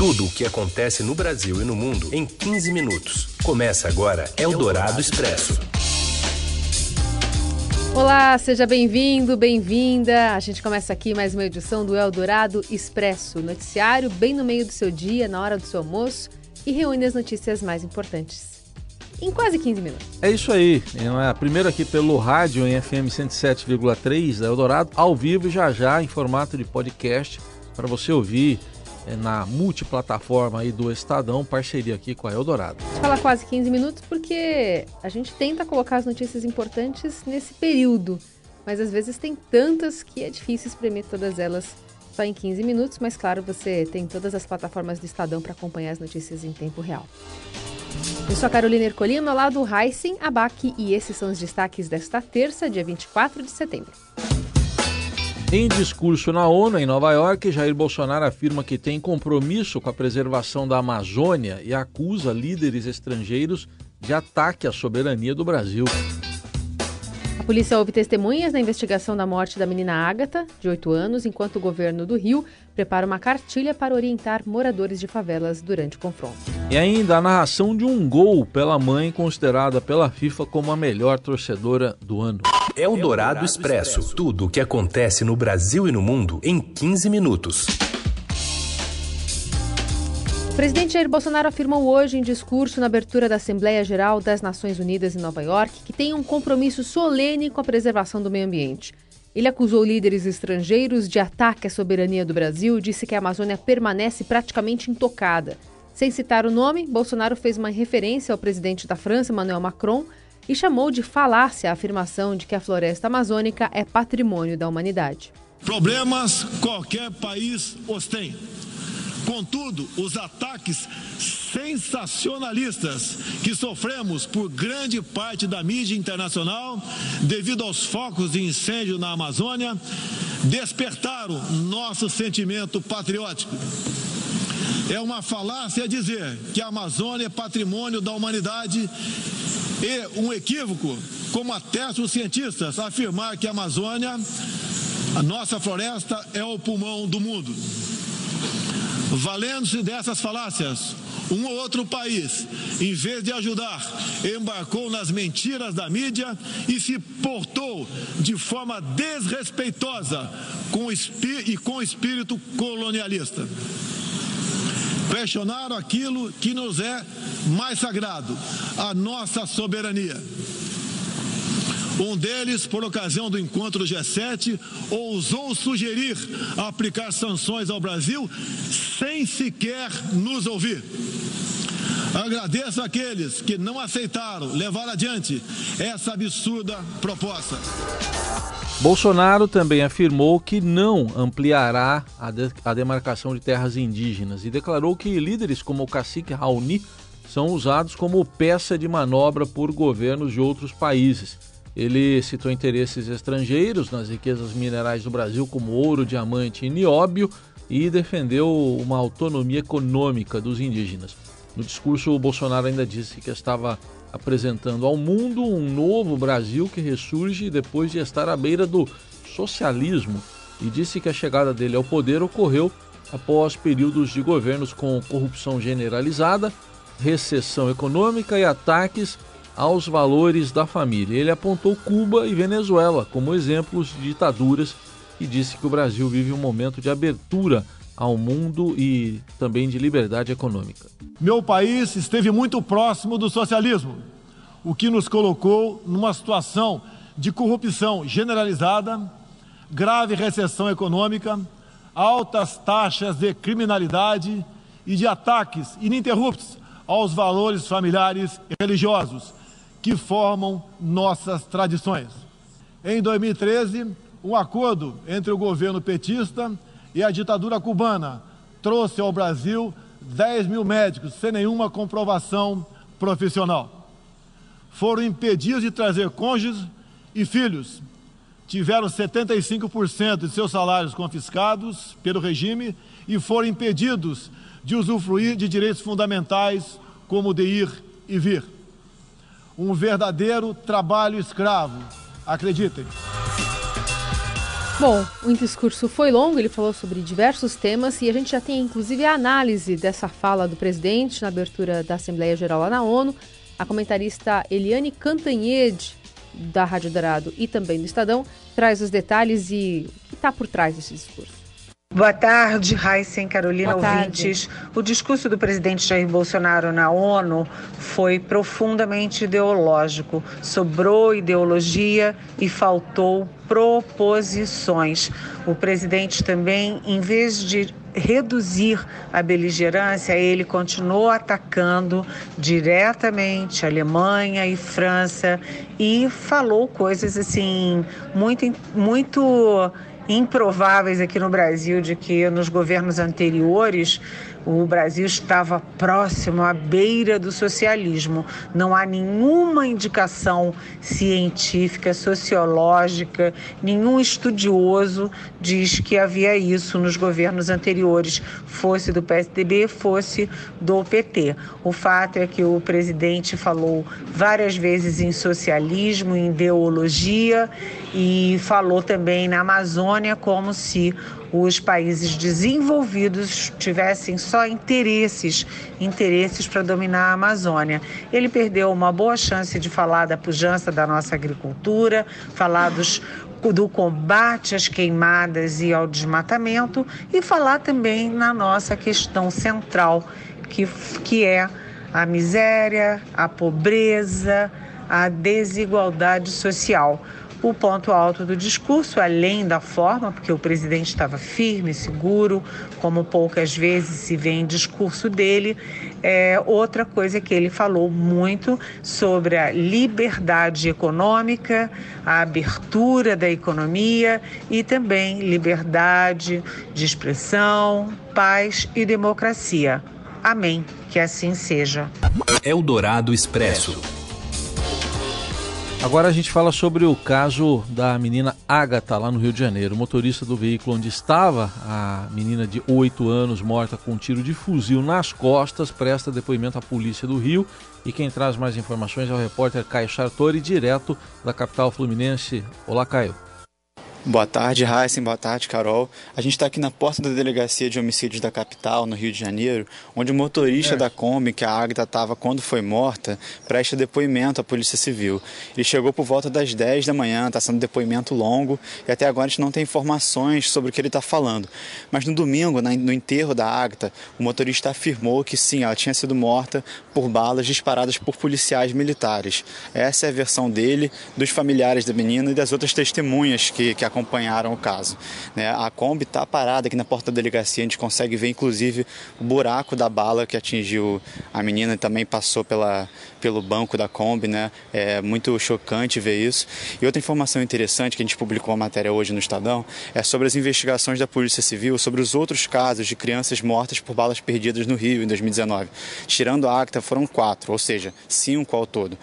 Tudo o que acontece no Brasil e no mundo em 15 minutos. Começa agora Eldorado Expresso. Olá, seja bem-vindo, bem-vinda. A gente começa aqui mais uma edição do Eldorado Expresso, noticiário bem no meio do seu dia, na hora do seu almoço e reúne as notícias mais importantes em quase 15 minutos. É isso aí. É primeiro aqui pelo rádio em FM 107,3 da Eldorado, ao vivo e já já em formato de podcast para você ouvir na multiplataforma aí do Estadão, parceria aqui com a Eldorado. A gente fala quase 15 minutos porque a gente tenta colocar as notícias importantes nesse período, mas às vezes tem tantas que é difícil espremer todas elas só em 15 minutos, mas claro, você tem todas as plataformas do Estadão para acompanhar as notícias em tempo real. Eu sou a Carolina Ercolim, ao lado Heisen, Abac e esses são os destaques desta terça, dia 24 de setembro. Em discurso na ONU, em Nova York, Jair Bolsonaro afirma que tem compromisso com a preservação da Amazônia e acusa líderes estrangeiros de ataque à soberania do Brasil. A polícia ouve testemunhas na investigação da morte da menina Ágata, de 8 anos, enquanto o governo do Rio prepara uma cartilha para orientar moradores de favelas durante o confronto. E ainda a narração de um gol pela mãe, considerada pela FIFA como a melhor torcedora do ano. É o Dourado Expresso. Tudo o que acontece no Brasil e no mundo em 15 minutos. Presidente Jair Bolsonaro afirmou hoje em discurso na abertura da Assembleia Geral das Nações Unidas em Nova York que tem um compromisso solene com a preservação do meio ambiente. Ele acusou líderes estrangeiros de ataque à soberania do Brasil e disse que a Amazônia permanece praticamente intocada. Sem citar o nome, Bolsonaro fez uma referência ao presidente da França, Emmanuel Macron, e chamou de falácia a afirmação de que a floresta amazônica é patrimônio da humanidade. Problemas qualquer país os tem. Contudo, os ataques sensacionalistas que sofremos por grande parte da mídia internacional, devido aos focos de incêndio na Amazônia, despertaram nosso sentimento patriótico. É uma falácia dizer que a Amazônia é patrimônio da humanidade e um equívoco, como atestam os cientistas, afirmar que a Amazônia, a nossa floresta, é o pulmão do mundo. Valendo-se dessas falácias, um ou outro país, em vez de ajudar, embarcou nas mentiras da mídia e se portou de forma desrespeitosa com e com espírito colonialista. Questionaram aquilo que nos é mais sagrado, a nossa soberania. Um deles, por ocasião do encontro G7, ousou sugerir aplicar sanções ao Brasil sem sequer nos ouvir. Agradeço àqueles que não aceitaram levar adiante essa absurda proposta. Bolsonaro também afirmou que não ampliará a, de a demarcação de terras indígenas e declarou que líderes como o cacique Raoni são usados como peça de manobra por governos de outros países. Ele citou interesses estrangeiros nas riquezas minerais do Brasil, como ouro, diamante e nióbio, e defendeu uma autonomia econômica dos indígenas. No discurso, o Bolsonaro ainda disse que estava apresentando ao mundo um novo Brasil que ressurge depois de estar à beira do socialismo e disse que a chegada dele ao poder ocorreu após períodos de governos com corrupção generalizada, recessão econômica e ataques aos valores da família. Ele apontou Cuba e Venezuela como exemplos de ditaduras e disse que o Brasil vive um momento de abertura ao mundo e também de liberdade econômica. Meu país esteve muito próximo do socialismo, o que nos colocou numa situação de corrupção generalizada, grave recessão econômica, altas taxas de criminalidade e de ataques ininterruptos aos valores familiares e religiosos que formam nossas tradições. Em 2013, um acordo entre o governo petista e a ditadura cubana trouxe ao Brasil 10 mil médicos sem nenhuma comprovação profissional. Foram impedidos de trazer cônjuges e filhos. Tiveram 75% de seus salários confiscados pelo regime e foram impedidos de usufruir de direitos fundamentais como de ir e vir. Um verdadeiro trabalho escravo, acreditem. Bom, o discurso foi longo, ele falou sobre diversos temas e a gente já tem inclusive a análise dessa fala do presidente na abertura da Assembleia Geral lá na ONU. A comentarista Eliane Cantanhede, da Rádio Dourado e também do Estadão, traz os detalhes e o que está por trás desse discurso. Boa tarde, Raíssen Carolina Boa ouvintes. Tarde. O discurso do presidente Jair Bolsonaro na ONU foi profundamente ideológico. Sobrou ideologia e faltou proposições. O presidente também, em vez de reduzir a beligerância, ele continuou atacando diretamente Alemanha e França e falou coisas assim muito muito improváveis aqui no Brasil de que nos governos anteriores o Brasil estava próximo à beira do socialismo. Não há nenhuma indicação científica, sociológica, nenhum estudioso diz que havia isso nos governos anteriores, fosse do PSDB, fosse do PT. O fato é que o presidente falou várias vezes em socialismo, em ideologia e falou também na Amazônia como se os países desenvolvidos tivessem só interesses, interesses para dominar a Amazônia. Ele perdeu uma boa chance de falar da pujança da nossa agricultura, falar dos do combate às queimadas e ao desmatamento e falar também na nossa questão central, que, que é a miséria, a pobreza, a desigualdade social. O ponto alto do discurso, além da forma, porque o presidente estava firme, seguro, como poucas vezes se vê em discurso dele, é outra coisa que ele falou muito sobre a liberdade econômica, a abertura da economia e também liberdade de expressão, paz e democracia. Amém. Que assim seja. Eldorado Expresso. Agora a gente fala sobre o caso da menina Agatha, lá no Rio de Janeiro. O motorista do veículo onde estava a menina de 8 anos, morta com um tiro de fuzil nas costas, presta depoimento à polícia do Rio. E quem traz mais informações é o repórter Caio Sartori, direto da capital fluminense. Olá, Caio. Boa tarde, Heisen. Boa tarde, Carol. A gente está aqui na porta da Delegacia de Homicídios da capital, no Rio de Janeiro, onde o motorista é. da Kombi, que a Agatha estava quando foi morta, presta depoimento à Polícia Civil. Ele chegou por volta das 10 da manhã, está sendo depoimento longo e até agora a gente não tem informações sobre o que ele está falando. Mas no domingo, no enterro da Agatha, o motorista afirmou que sim, ela tinha sido morta por balas disparadas por policiais militares. Essa é a versão dele, dos familiares da menina e das outras testemunhas que, que acompanharam o caso. Né? A Kombi está parada aqui na porta da delegacia, a gente consegue ver inclusive o buraco da bala que atingiu a menina e também passou pela, pelo banco da Kombi, né? É muito chocante ver isso. E outra informação interessante que a gente publicou uma matéria hoje no Estadão é sobre as investigações da Polícia Civil sobre os outros casos de crianças mortas por balas perdidas no Rio em 2019. Tirando a acta, foram quatro, ou seja, cinco ao todo.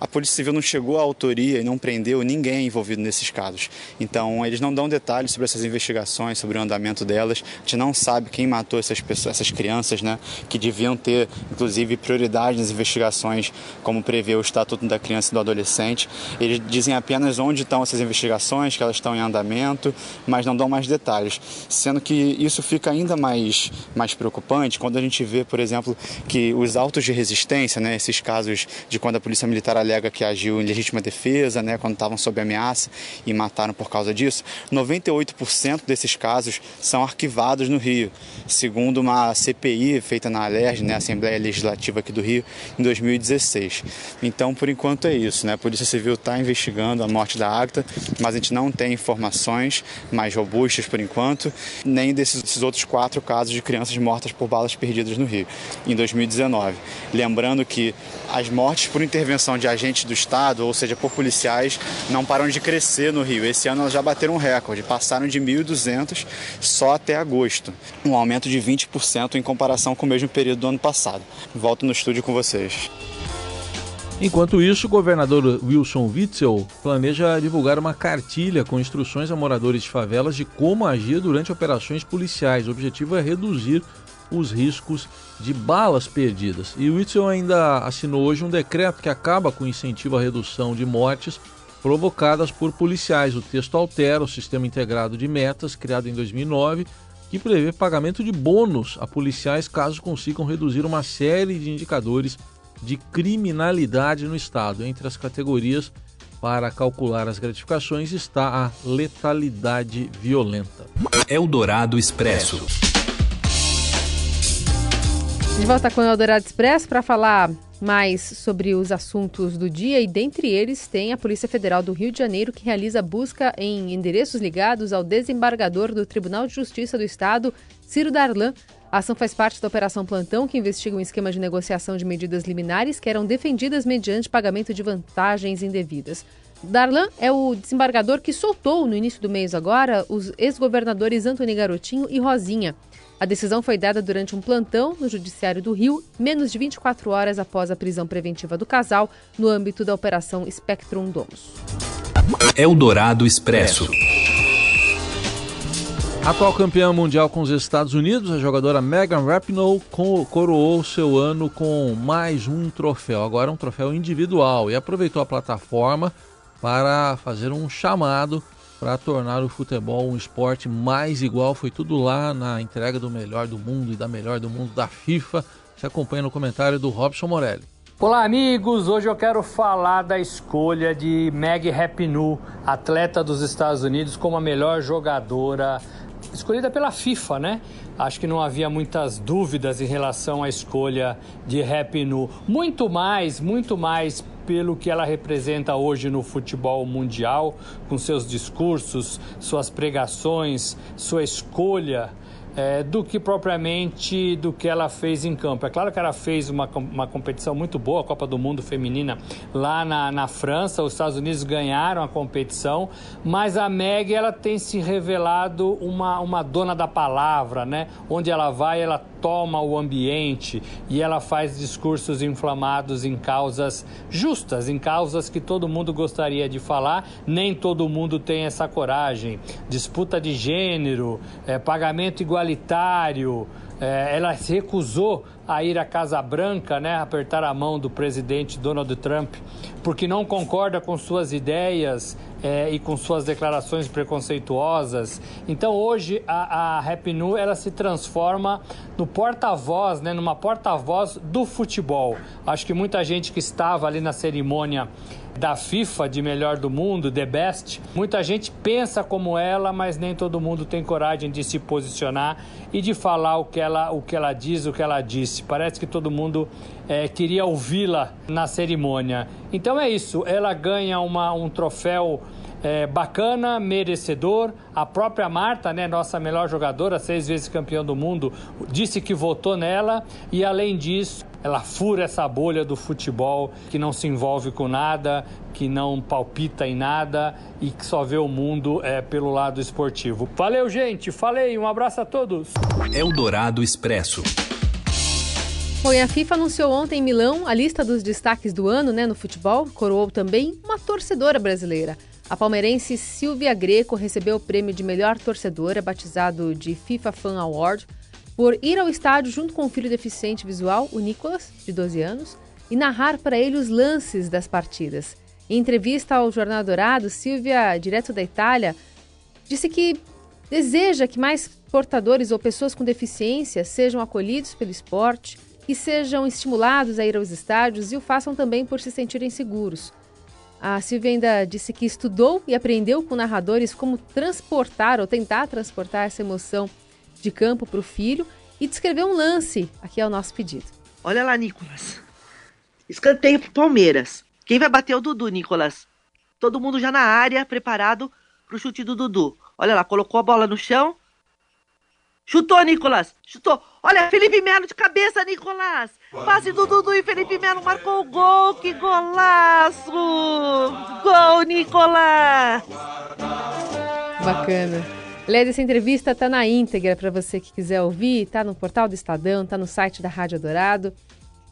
A Polícia Civil não chegou à autoria e não prendeu ninguém envolvido nesses casos. Então, eles não dão detalhes sobre essas investigações, sobre o andamento delas. A gente não sabe quem matou essas pessoas, essas crianças, né? Que deviam ter, inclusive, prioridade nas investigações como prevê o Estatuto da Criança e do Adolescente. Eles dizem apenas onde estão essas investigações, que elas estão em andamento, mas não dão mais detalhes. Sendo que isso fica ainda mais, mais preocupante quando a gente vê, por exemplo, que os autos de resistência, né, esses casos de quando a Polícia Militar alega que agiu em legítima defesa, né, quando estavam sob ameaça e mataram por causa disso, 98% desses casos são arquivados no Rio, segundo uma CPI feita na ALERJ, né, Assembleia Legislativa aqui do Rio, em 2016. Então, por enquanto é isso, né? A Polícia Civil está investigando a morte da Agta, mas a gente não tem informações mais robustas por enquanto, nem desses outros quatro casos de crianças mortas por balas perdidas no Rio, em 2019. Lembrando que as mortes por intervenção de agentes do Estado, ou seja, por policiais, não param de crescer no Rio. Esse ano elas já bateram um recorde, passaram de 1.200 só até agosto, um aumento de 20% em comparação com o mesmo período do ano passado. Volto no estúdio com vocês. Enquanto isso, o governador Wilson Witzel planeja divulgar uma cartilha com instruções a moradores de favelas de como agir durante operações policiais. O objetivo é reduzir os riscos de balas perdidas. E Witzel ainda assinou hoje um decreto que acaba com o incentivo à redução de mortes provocadas por policiais. O texto altera o sistema integrado de metas criado em 2009, que prevê pagamento de bônus a policiais caso consigam reduzir uma série de indicadores de criminalidade no estado. Entre as categorias para calcular as gratificações está a letalidade violenta. Eldorado Expresso. De volta com o Eldorado Expresso para falar mais sobre os assuntos do dia e dentre eles tem a Polícia Federal do Rio de Janeiro que realiza busca em endereços ligados ao desembargador do Tribunal de Justiça do Estado, Ciro Darlan. A ação faz parte da Operação Plantão, que investiga um esquema de negociação de medidas liminares que eram defendidas mediante pagamento de vantagens indevidas. Darlan é o desembargador que soltou no início do mês agora os ex-governadores Antônio Garotinho e Rosinha. A decisão foi dada durante um plantão no Judiciário do Rio, menos de 24 horas após a prisão preventiva do casal, no âmbito da Operação Spectrum Domus. Eldorado Expresso. Atual campeã mundial com os Estados Unidos, a jogadora Megan Rapinoe coroou seu ano com mais um troféu, agora um troféu individual, e aproveitou a plataforma para fazer um chamado para tornar o futebol um esporte mais igual. Foi tudo lá na entrega do melhor do mundo e da melhor do mundo da FIFA. Você acompanha no comentário do Robson Morelli. Olá, amigos! Hoje eu quero falar da escolha de Meg Rapinoe, atleta dos Estados Unidos, como a melhor jogadora escolhida pela FIFA, né? Acho que não havia muitas dúvidas em relação à escolha de Rapinoe. Muito mais, muito mais pelo que ela representa hoje no futebol mundial, com seus discursos, suas pregações, sua escolha. É, do que propriamente do que ela fez em campo. É claro que ela fez uma, uma competição muito boa, a Copa do Mundo Feminina, lá na, na França. Os Estados Unidos ganharam a competição, mas a Meg ela tem se revelado uma, uma dona da palavra, né? Onde ela vai, ela toma o ambiente e ela faz discursos inflamados em causas justas, em causas que todo mundo gostaria de falar, nem todo mundo tem essa coragem. Disputa de gênero, é, pagamento igualitário. É, ela se recusou a ir à Casa Branca, né, apertar a mão do presidente Donald Trump, porque não concorda com suas ideias é, e com suas declarações preconceituosas. Então hoje a, a ela se transforma no porta-voz, né, numa porta-voz do futebol. Acho que muita gente que estava ali na cerimônia da FIFA de melhor do mundo, The Best. Muita gente pensa como ela, mas nem todo mundo tem coragem de se posicionar e de falar o que ela, o que ela diz, o que ela Parece que todo mundo é, queria ouvi-la na cerimônia. Então é isso, ela ganha uma, um troféu é, bacana, merecedor. A própria Marta, né, nossa melhor jogadora, seis vezes campeã do mundo, disse que votou nela e além disso, ela fura essa bolha do futebol que não se envolve com nada, que não palpita em nada e que só vê o mundo é, pelo lado esportivo. Valeu, gente. Falei. Um abraço a todos. Eldorado Expresso. Bom, a FIFA anunciou ontem em Milão a lista dos destaques do ano né, no futebol. Coroou também uma torcedora brasileira. A palmeirense Silvia Greco recebeu o prêmio de melhor torcedora, batizado de FIFA Fan Award, por ir ao estádio junto com o filho deficiente visual, o Nicolas, de 12 anos, e narrar para ele os lances das partidas. Em entrevista ao Jornal Dourado, Silvia, direto da Itália, disse que deseja que mais portadores ou pessoas com deficiência sejam acolhidos pelo esporte, que sejam estimulados a ir aos estádios e o façam também por se sentirem seguros. A Silvia ainda disse que estudou e aprendeu com narradores como transportar ou tentar transportar essa emoção de campo para o filho e descreveu um lance. Aqui é o nosso pedido. Olha lá, Nicolas. Escanteio pro Palmeiras. Quem vai bater é o Dudu, Nicolas. Todo mundo já na área, preparado pro chute do Dudu. Olha lá, colocou a bola no chão, Chutou, Nicolas! Chutou! Olha, Felipe Melo de cabeça, Nicolas! Passe do Dudu e Felipe Melo marcou o gol! Que golaço! Gol, Nicolas! Bacana. Aliás, essa entrevista tá na íntegra para você que quiser ouvir, tá no portal do Estadão, tá no site da Rádio Dourado.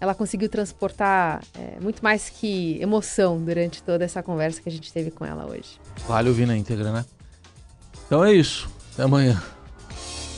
Ela conseguiu transportar é, muito mais que emoção durante toda essa conversa que a gente teve com ela hoje. Vale ouvir na íntegra, né? Então é isso. Até amanhã.